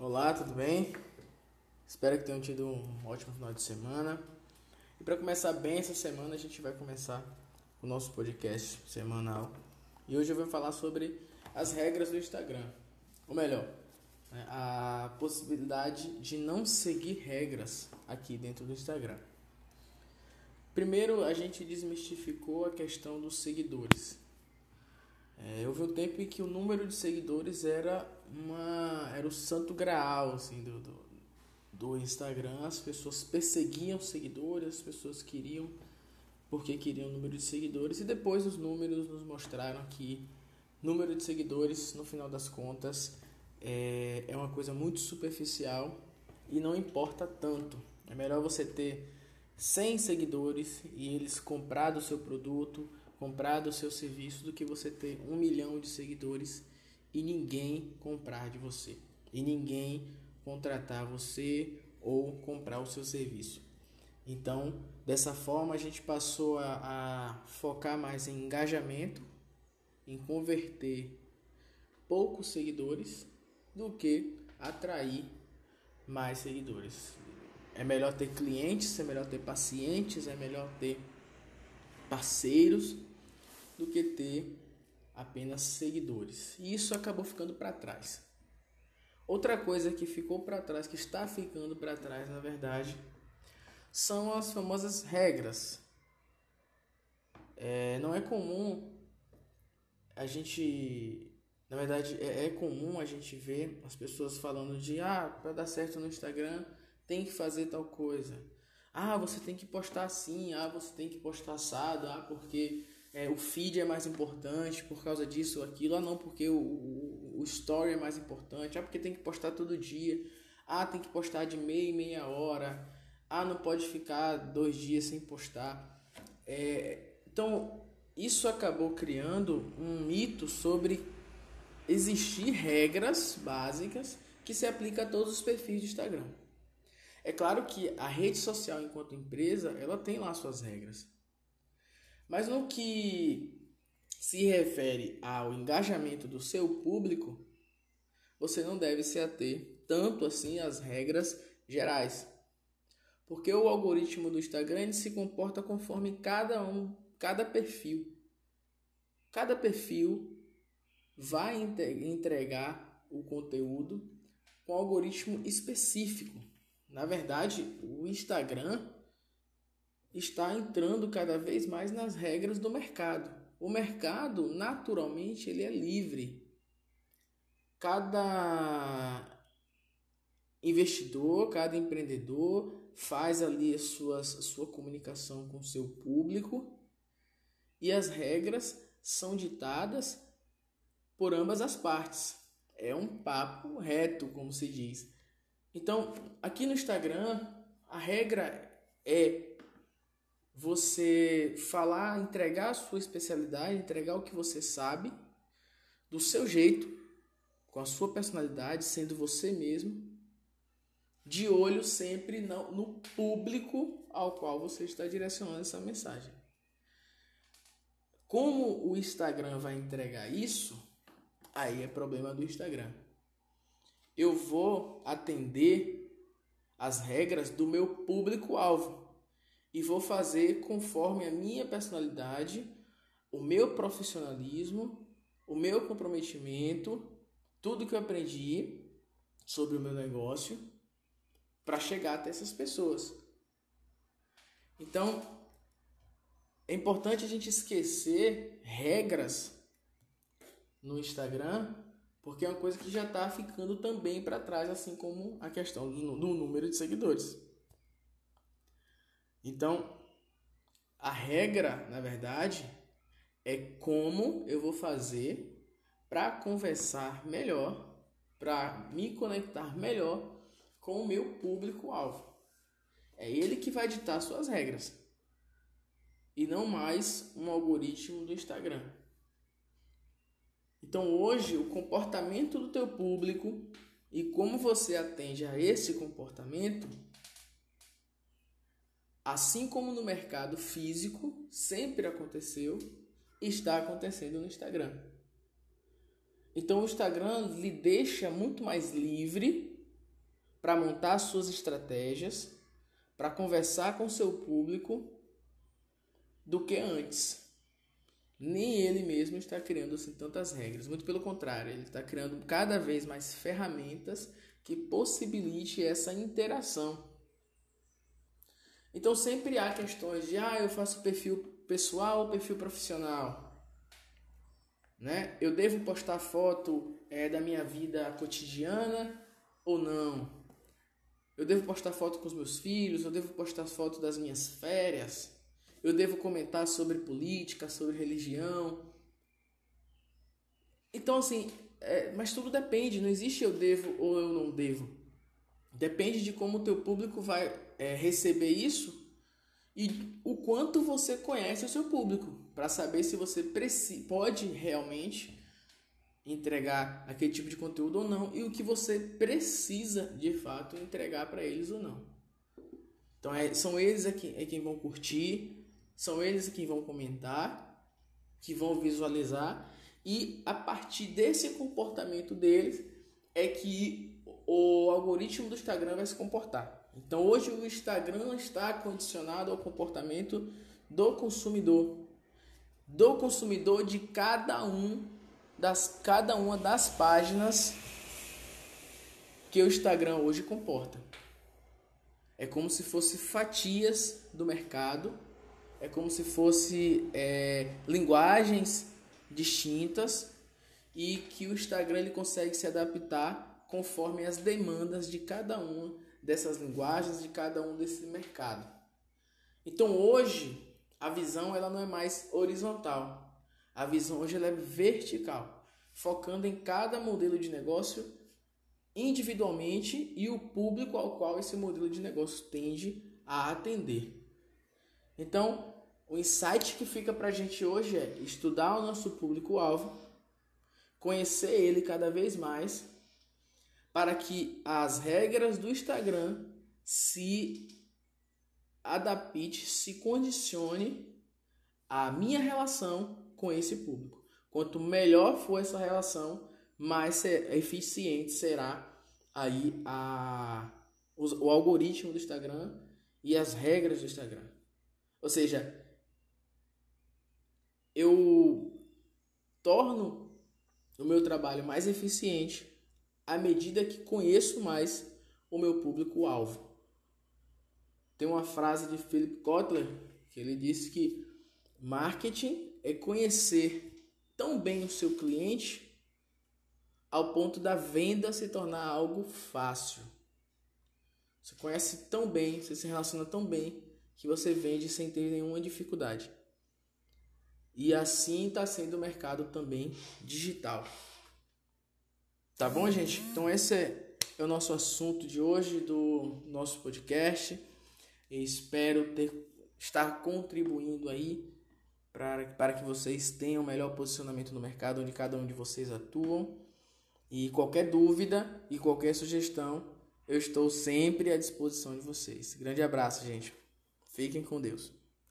Olá, tudo bem? Espero que tenham tido um ótimo final de semana. E para começar bem essa semana, a gente vai começar o nosso podcast semanal. E hoje eu vou falar sobre as regras do Instagram. Ou melhor, né, a possibilidade de não seguir regras aqui dentro do Instagram. Primeiro, a gente desmistificou a questão dos seguidores. É, houve um tempo em que o número de seguidores era uma era o santo graal assim do, do, do Instagram. As pessoas perseguiam seguidores, as pessoas queriam porque queriam o número de seguidores e depois os números nos mostraram que número de seguidores no final das contas é, é uma coisa muito superficial e não importa tanto. É melhor você ter 100 seguidores e eles comprar do seu produto comprar do seu serviço do que você ter um milhão de seguidores e ninguém comprar de você e ninguém contratar você ou comprar o seu serviço. Então, dessa forma, a gente passou a, a focar mais em engajamento, em converter poucos seguidores do que atrair mais seguidores. É melhor ter clientes, é melhor ter pacientes, é melhor ter parceiros do que ter apenas seguidores. E isso acabou ficando para trás. Outra coisa que ficou para trás, que está ficando para trás, na verdade, são as famosas regras. É, não é comum a gente, na verdade, é, é comum a gente ver as pessoas falando de ah, para dar certo no Instagram tem que fazer tal coisa. Ah, você tem que postar assim, ah, você tem que postar assado, ah, porque é, o feed é mais importante por causa disso ou aquilo, ah não, porque o, o, o, story é mais importante, ah porque tem que postar todo dia, ah tem que postar de meia em meia hora, ah não pode ficar dois dias sem postar. É, então isso acabou criando um mito sobre existir regras básicas que se aplicam a todos os perfis de Instagram. É claro que a rede social enquanto empresa, ela tem lá suas regras. Mas no que se refere ao engajamento do seu público, você não deve se ater tanto assim às regras gerais. Porque o algoritmo do Instagram se comporta conforme cada um, cada perfil. Cada perfil vai entregar o conteúdo com um algoritmo específico. Na verdade, o Instagram está entrando cada vez mais nas regras do mercado. O mercado, naturalmente, ele é livre. Cada investidor, cada empreendedor faz ali a, sua sua comunicação com o seu público e as regras são ditadas por ambas as partes. É um papo reto, como se diz. Então, aqui no Instagram, a regra é você falar, entregar a sua especialidade, entregar o que você sabe, do seu jeito, com a sua personalidade, sendo você mesmo, de olho sempre no, público ao qual você está direcionando essa mensagem. Como o Instagram vai entregar isso, aí é problema do Instagram. Eu vou atender as regras do meu público-alvo e vou fazer conforme a minha personalidade, o meu profissionalismo, o meu comprometimento, tudo que eu aprendi sobre o meu negócio para chegar até essas pessoas. Então, é importante a gente esquecer regras no Instagram, porque é uma coisa que já está ficando também para trás, assim como a questão do, do número de seguidores. Então, a regra, na verdade, é como eu vou fazer para conversar melhor, para me conectar melhor com o meu público-alvo. É ele que vai ditar suas regras e não mais um algoritmo do Instagram. Então hoje o comportamento do teu público e como você atende a esse comportamento Assim como no mercado físico sempre aconteceu, está acontecendo no Instagram. Então o Instagram lhe deixa muito mais livre para montar suas estratégias, para conversar com seu público do que antes. Nem ele mesmo está criando assim, tantas regras, muito pelo contrário, ele está criando cada vez mais ferramentas que possibilite essa interação. Então sempre há questões de ah, eu faço perfil pessoal ou perfil profissional. Né? Eu devo postar foto é, da minha vida cotidiana ou não? Eu devo postar foto com os meus filhos? Eu devo postar foto das minhas férias? Eu devo comentar sobre política, sobre religião? Então, assim, é, mas tudo depende. Não existe eu devo ou eu não devo. Depende de como o teu público vai é, receber isso e o quanto você conhece o seu público para saber se você pode realmente entregar aquele tipo de conteúdo ou não e o que você precisa de fato entregar para eles ou não. Então é, são eles aqui é quem vão curtir, são eles quem vão comentar, que vão visualizar e a partir desse comportamento deles é que o algoritmo do Instagram vai se comportar. Então hoje o Instagram está condicionado ao comportamento do consumidor, do consumidor de cada um das cada uma das páginas que o Instagram hoje comporta. É como se fosse fatias do mercado, é como se fosse é, linguagens distintas e que o Instagram ele consegue se adaptar conforme as demandas de cada uma dessas linguagens de cada um desse mercado. Então hoje a visão ela não é mais horizontal. A visão hoje ela é vertical, focando em cada modelo de negócio individualmente e o público ao qual esse modelo de negócio tende a atender. Então, o insight que fica para a gente hoje é estudar o nosso público-alvo, conhecer ele cada vez mais para que as regras do Instagram se adapte, se condicione à minha relação com esse público. Quanto melhor for essa relação, mais eficiente será aí a, o, o algoritmo do Instagram e as regras do Instagram. Ou seja, eu torno o meu trabalho mais eficiente à medida que conheço mais o meu público-alvo. Tem uma frase de Philip Kotler que ele disse que marketing é conhecer tão bem o seu cliente ao ponto da venda se tornar algo fácil. Você conhece tão bem, você se relaciona tão bem que você vende sem ter nenhuma dificuldade. E assim está sendo o mercado também digital. Tá bom, gente? Então esse é o nosso assunto de hoje do nosso podcast. espero ter estar contribuindo aí para, para que vocês tenham o melhor posicionamento no mercado onde cada um de vocês atuam. E qualquer dúvida e qualquer sugestão, eu estou sempre à disposição de vocês. Grande abraço, gente. Fiquem com Deus.